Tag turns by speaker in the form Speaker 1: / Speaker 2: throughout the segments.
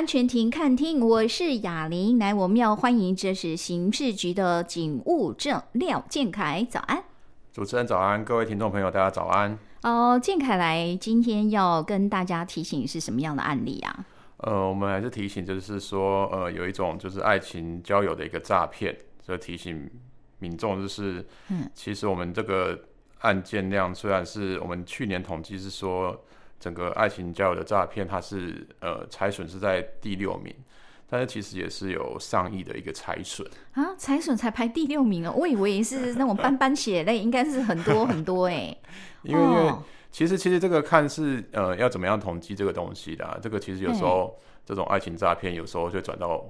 Speaker 1: 安全亭看厅，我是雅玲。来，我们要欢迎这是刑事局的警务证廖建凯，早安。
Speaker 2: 主持人早安，各位听众朋友，大家早安。
Speaker 1: 哦，建凯来，今天要跟大家提醒是什么样的案例啊？
Speaker 2: 呃，我们还是提醒，就是说，呃，有一种就是爱情交友的一个诈骗，所以提醒民众，就是，嗯，其实我们这个案件量虽然是我们去年统计是说，整个爱情交友的诈骗，它是呃财损是在第六名，但是其实也是有上亿的一个财损。
Speaker 1: 啊，财损才排第六名哦，我以为是那种斑斑血泪，应该是很多很多 哎，
Speaker 2: 因为因为。哦。其实，其实这个看是呃要怎么样统计这个东西的、啊，这个其实有时候这种爱情诈骗有时候就转到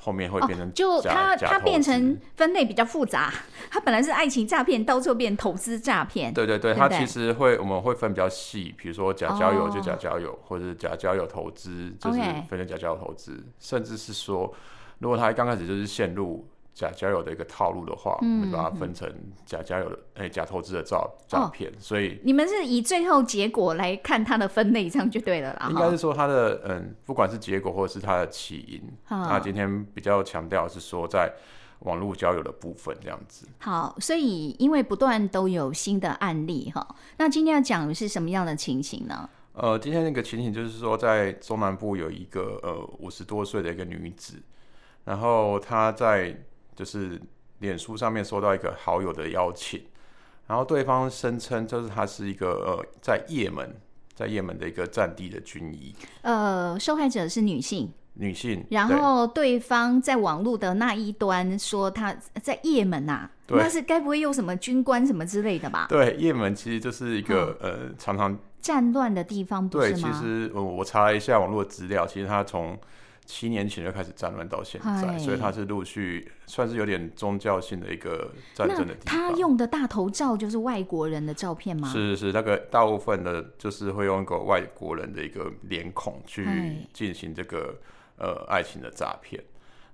Speaker 2: 后面会变成、哦、
Speaker 1: 就它它变成分类比较复杂，它本来是爱情诈骗，到最后变投资诈骗。
Speaker 2: 对对对，它其实会我们会分比较细，比如说假交友就假交友，哦、或者是假交友投资就是分成假交友投资.甚至是说如果他刚开始就是陷入。假交友的一个套路的话，我们把它分成假交友的哎、嗯、假投资的诈诈骗，所以
Speaker 1: 你们是以最后结果来看它的分类，这样就对了啦。
Speaker 2: 应该是说它的嗯，不管是结果或者是它的起因，那今天比较强调是说在网络交友的部分这样子。
Speaker 1: 好，所以因为不断都有新的案例哈，那今天要讲的是什么样的情形呢？
Speaker 2: 呃，今天那个情形就是说，在中南部有一个呃五十多岁的一个女子，然后她在。就是脸书上面收到一个好友的邀请，然后对方声称就是他是一个呃在叶门，在叶门的一个战地的军医。
Speaker 1: 呃，受害者是女性，
Speaker 2: 女性。
Speaker 1: 然后对方在网络的那一端说他在叶门呐、啊，那是该不会有什么军官什么之类的吧？
Speaker 2: 对，叶门其实就是一个、嗯、呃常常
Speaker 1: 战乱的地方，不是吗？
Speaker 2: 对，其实我我查了一下网络的资料，其实他从七年前就开始战乱到现在，所以他是陆续算是有点宗教性的一个战争的地方。
Speaker 1: 他用的大头照就是外国人的照片吗？
Speaker 2: 是是是，那个大部分的，就是会用一个外国人的一个脸孔去进行这个呃爱情的诈骗。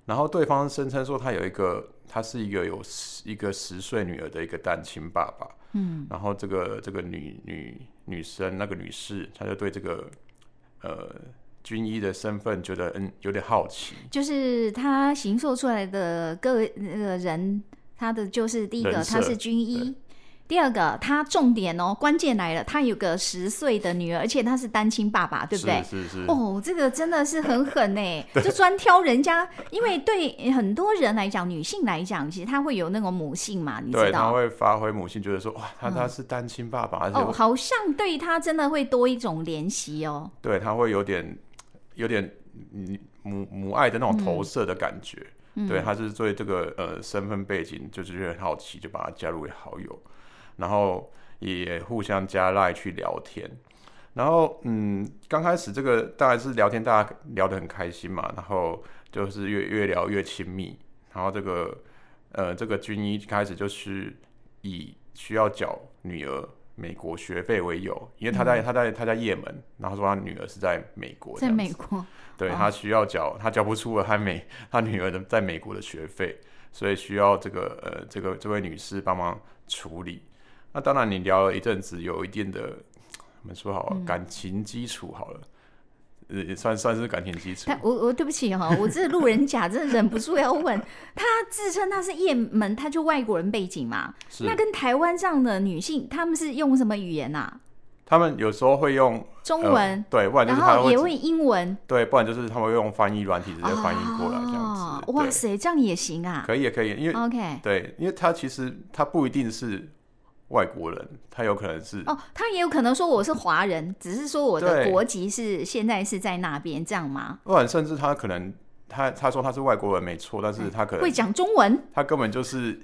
Speaker 2: 然后对方声称说他有一个，他是一个有一个十岁女儿的一个单亲爸爸。嗯，然后这个这个女女女生那个女士，她就对这个呃。军医的身份觉得嗯有点好奇，
Speaker 1: 就是他行塑出来的个那个人，他的就是第一个他是军医，第二个他重点哦，关键来了，他有个十岁的女儿，而且他是单亲爸爸，对不对？
Speaker 2: 是是是。
Speaker 1: 哦，这个真的是很狠 呢，就专挑人家，因为对很多人来讲，女性来讲，其实她会有那种母性嘛，你知道？对，
Speaker 2: 他会发挥母性，觉得说哇，他他是单亲爸爸，嗯，
Speaker 1: 哦，好像对他真的会多一种怜惜哦。
Speaker 2: 对，他会有点。有点母母爱的那种投射的感觉，嗯、对，他是对这个呃身份背景就是很好奇，就把他加入为好友，然后也互相加赖去聊天，然后嗯，刚开始这个当然是聊天，大家聊得很开心嘛，然后就是越越聊越亲密，然后这个呃这个军医开始就是以需要缴女儿。美国学费为由，因为他在、嗯、他在他在也门，然后说他女儿是在美国，
Speaker 1: 在美国，
Speaker 2: 对、哦、他需要缴，他缴不出了他美 他女儿的在美国的学费，所以需要这个呃这个这位女士帮忙处理。那当然，你聊了一阵子，有一定的我们说好、嗯、感情基础好了。也算算是感情基础。
Speaker 1: 我我对不起哈，我这路人甲真的忍不住要问 他，自称他是叶门，他就外国人背景嘛？那跟台湾这样的女性，他们是用什么语言啊？
Speaker 2: 他们有时候会用
Speaker 1: 中文，
Speaker 2: 呃、对，不然就是他会
Speaker 1: 也会英文，
Speaker 2: 对，不然就是他们会用翻译软体直接翻译过来这样子。
Speaker 1: 哦、哇塞，这样也行啊？
Speaker 2: 可以也可以，因为
Speaker 1: OK，
Speaker 2: 对，因为他其实他不一定是。外国人，他有可能是
Speaker 1: 哦，他也有可能说我是华人，只是说我的国籍是现在是在那边，这样吗？
Speaker 2: 不然，甚至他可能他他说他是外国人没错，但是他可能
Speaker 1: 会讲中文，
Speaker 2: 他根本就是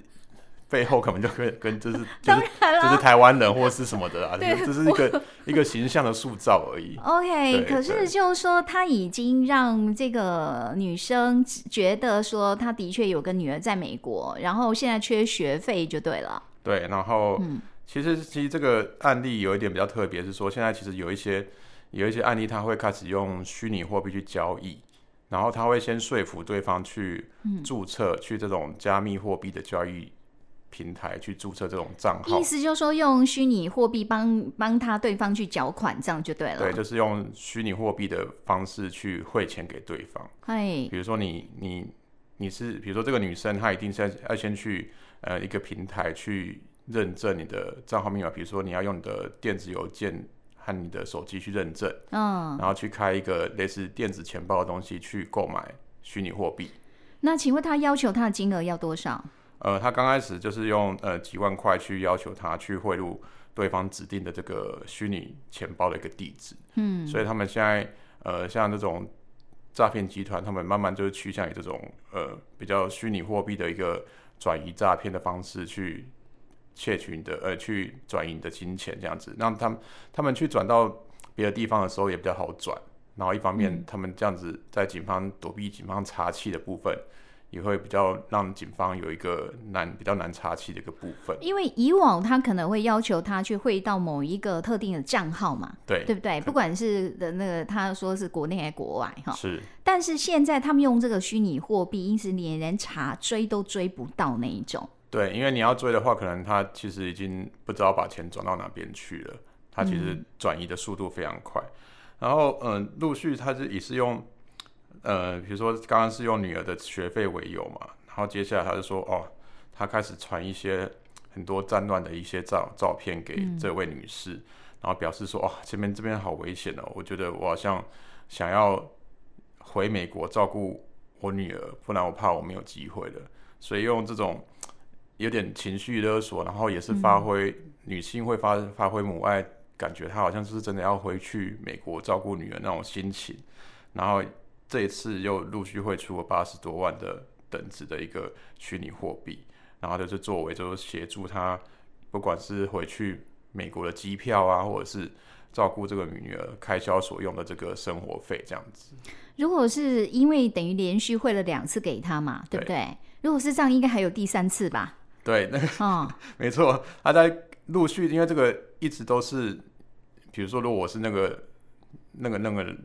Speaker 2: 背后可能就跟跟 就是
Speaker 1: 当然了，
Speaker 2: 就是台湾人或是什么的啊，对，这是一个一个形象的塑造而已。
Speaker 1: OK，可是就是说他已经让这个女生觉得说他的确有个女儿在美国，然后现在缺学费就对了。
Speaker 2: 对，然后其实其实这个案例有一点比较特别，是说现在其实有一些有一些案例，他会开始用虚拟货币去交易，然后他会先说服对方去注册，去这种加密货币的交易平台去注册这种账号。
Speaker 1: 意思就是说，用虚拟货币帮帮他对方去缴款，这样就对了。
Speaker 2: 对，就是用虚拟货币的方式去汇钱给对方。
Speaker 1: 哎，
Speaker 2: 比如说你你你是，比如说这个女生，她一定是要要先去呃一个平台去认证你的账号密码，比如说你要用你的电子邮件。和你的手机去认证，
Speaker 1: 嗯，
Speaker 2: 然后去开一个类似电子钱包的东西去购买虚拟货币。
Speaker 1: 那请问他要求他的金额要多少？
Speaker 2: 呃，他刚开始就是用呃几万块去要求他去汇入对方指定的这个虚拟钱包的一个地址。
Speaker 1: 嗯，
Speaker 2: 所以他们现在呃像这种诈骗集团，他们慢慢就是趋向于这种呃比较虚拟货币的一个转移诈骗的方式去。窃取你的呃，去转移你的金钱这样子，让他们他们去转到别的地方的时候也比较好转。然后一方面，他们这样子在警方躲避警方查气的部分，也会比较让警方有一个难比较难查起的一个部分。
Speaker 1: 因为以往他可能会要求他去汇到某一个特定的账号嘛，
Speaker 2: 对
Speaker 1: 对不对？不管是的那个他说是国内还是国外哈，
Speaker 2: 是。
Speaker 1: 但是现在他们用这个虚拟货币，因此连人查追都追不到那一种。
Speaker 2: 对，因为你要追的话，可能他其实已经不知道把钱转到哪边去了。他其实转移的速度非常快。嗯、然后，嗯、呃，陆续他是也是用，呃，比如说刚刚是用女儿的学费为由嘛，然后接下来他就说，哦，他开始传一些很多战乱的一些照照片给这位女士，嗯、然后表示说，哦，这边这边好危险哦，我觉得我好像想要回美国照顾我女儿，不然我怕我没有机会了，所以用这种。有点情绪勒索，然后也是发挥、嗯、女性会发发挥母爱，感觉她好像是真的要回去美国照顾女儿那种心情。然后这一次又陆续汇出了八十多万的等值的一个虚拟货币，然后就是作为就是协助他，不管是回去美国的机票啊，或者是照顾这个女儿开销所用的这个生活费这样子。
Speaker 1: 如果是因为等于连续汇了两次给他嘛，对不对？对，如果是这样，应该还有第三次吧？
Speaker 2: 对，那个，哦、没错，他在陆续，因为这个一直都是，比如说，如果我是那个那个那个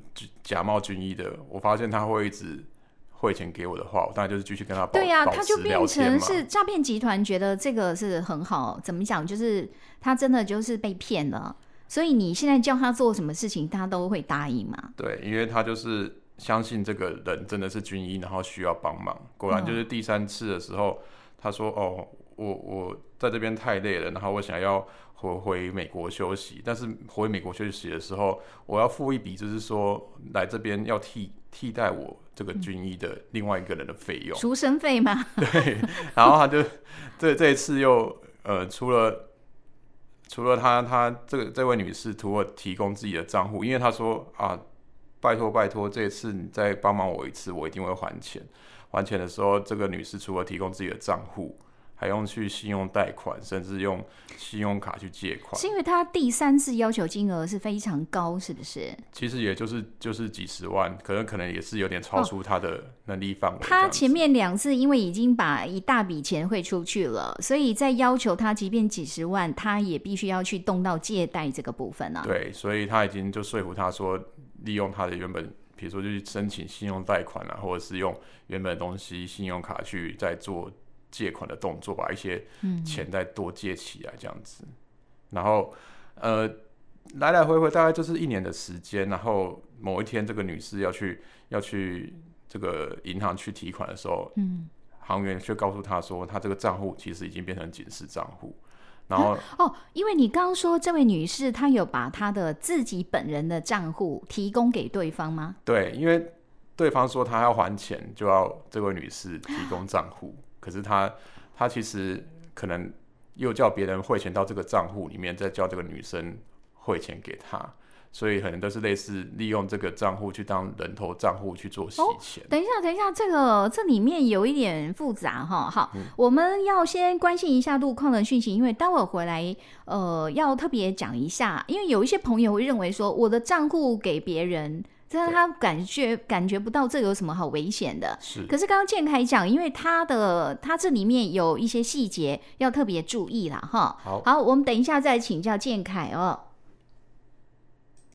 Speaker 2: 假冒军医的，我发现他会一直汇钱给我的话，我当然就是继续跟他保对呀、啊，
Speaker 1: 他就变成是诈骗集团觉得这个是很好，怎么讲？就是他真的就是被骗了，所以你现在叫他做什么事情，他都会答应嘛？
Speaker 2: 对，因为他就是相信这个人真的是军医，然后需要帮忙。果然就是第三次的时候，嗯、他说：“哦。”我我在这边太累了，然后我想要回回美国休息，但是回美国休息的时候，我要付一笔，就是说来这边要替替代我这个军医的另外一个人的费用，
Speaker 1: 赎身费吗？
Speaker 2: 对，然后他就这这一次又呃，除了除了他他这个这位女士图了提供自己的账户，因为他说啊，拜托拜托，这次你再帮忙我一次，我一定会还钱。还钱的时候，这个女士除了提供自己的账户。还用去信用贷款，甚至用信用卡去借款，
Speaker 1: 是因为她第三次要求金额是非常高，是不是？
Speaker 2: 其实也就是就是几十万，可能可能也是有点超出她的能力范围。
Speaker 1: 她前面两次因为已经把一大笔钱汇出去了，所以在要求她即便几十万，她也必须要去动到借贷这个部分啊。
Speaker 2: 对，所以她已经就说服她说，利用他的原本，比如说就去申请信用贷款啊，或者是用原本的东西信用卡去再做。借款的动作，把一些钱再多借起来，这样子，嗯、然后呃，来来回回大概就是一年的时间。然后某一天，这个女士要去要去这个银行去提款的时候，嗯，行员却告诉她说，她这个账户其实已经变成警示账户。然后、啊、
Speaker 1: 哦，因为你刚刚说这位女士她有把她的自己本人的账户提供给对方吗？
Speaker 2: 对，因为对方说他要还钱，就要这位女士提供账户。可是她她其实可能又叫别人汇钱到这个账户里面，再叫这个女生汇钱给他，所以可能都是类似利用这个账户去当人头账户去做洗钱。哦，等一下，
Speaker 1: 等一下，这个这里面有一点复杂哈。好，嗯，我们要先关心一下路况的讯息，因为待会儿回来，呃，要特别讲一下，因为有一些朋友会认为说，我的账户给别人。但是他感觉感觉不到这有什么好危险的，
Speaker 2: 是。
Speaker 1: 可是刚刚建凯讲，因为他的他这里面有一些细节要特别注意啦，哈。
Speaker 2: 好，
Speaker 1: 好，我们等一下再请教建凯哦。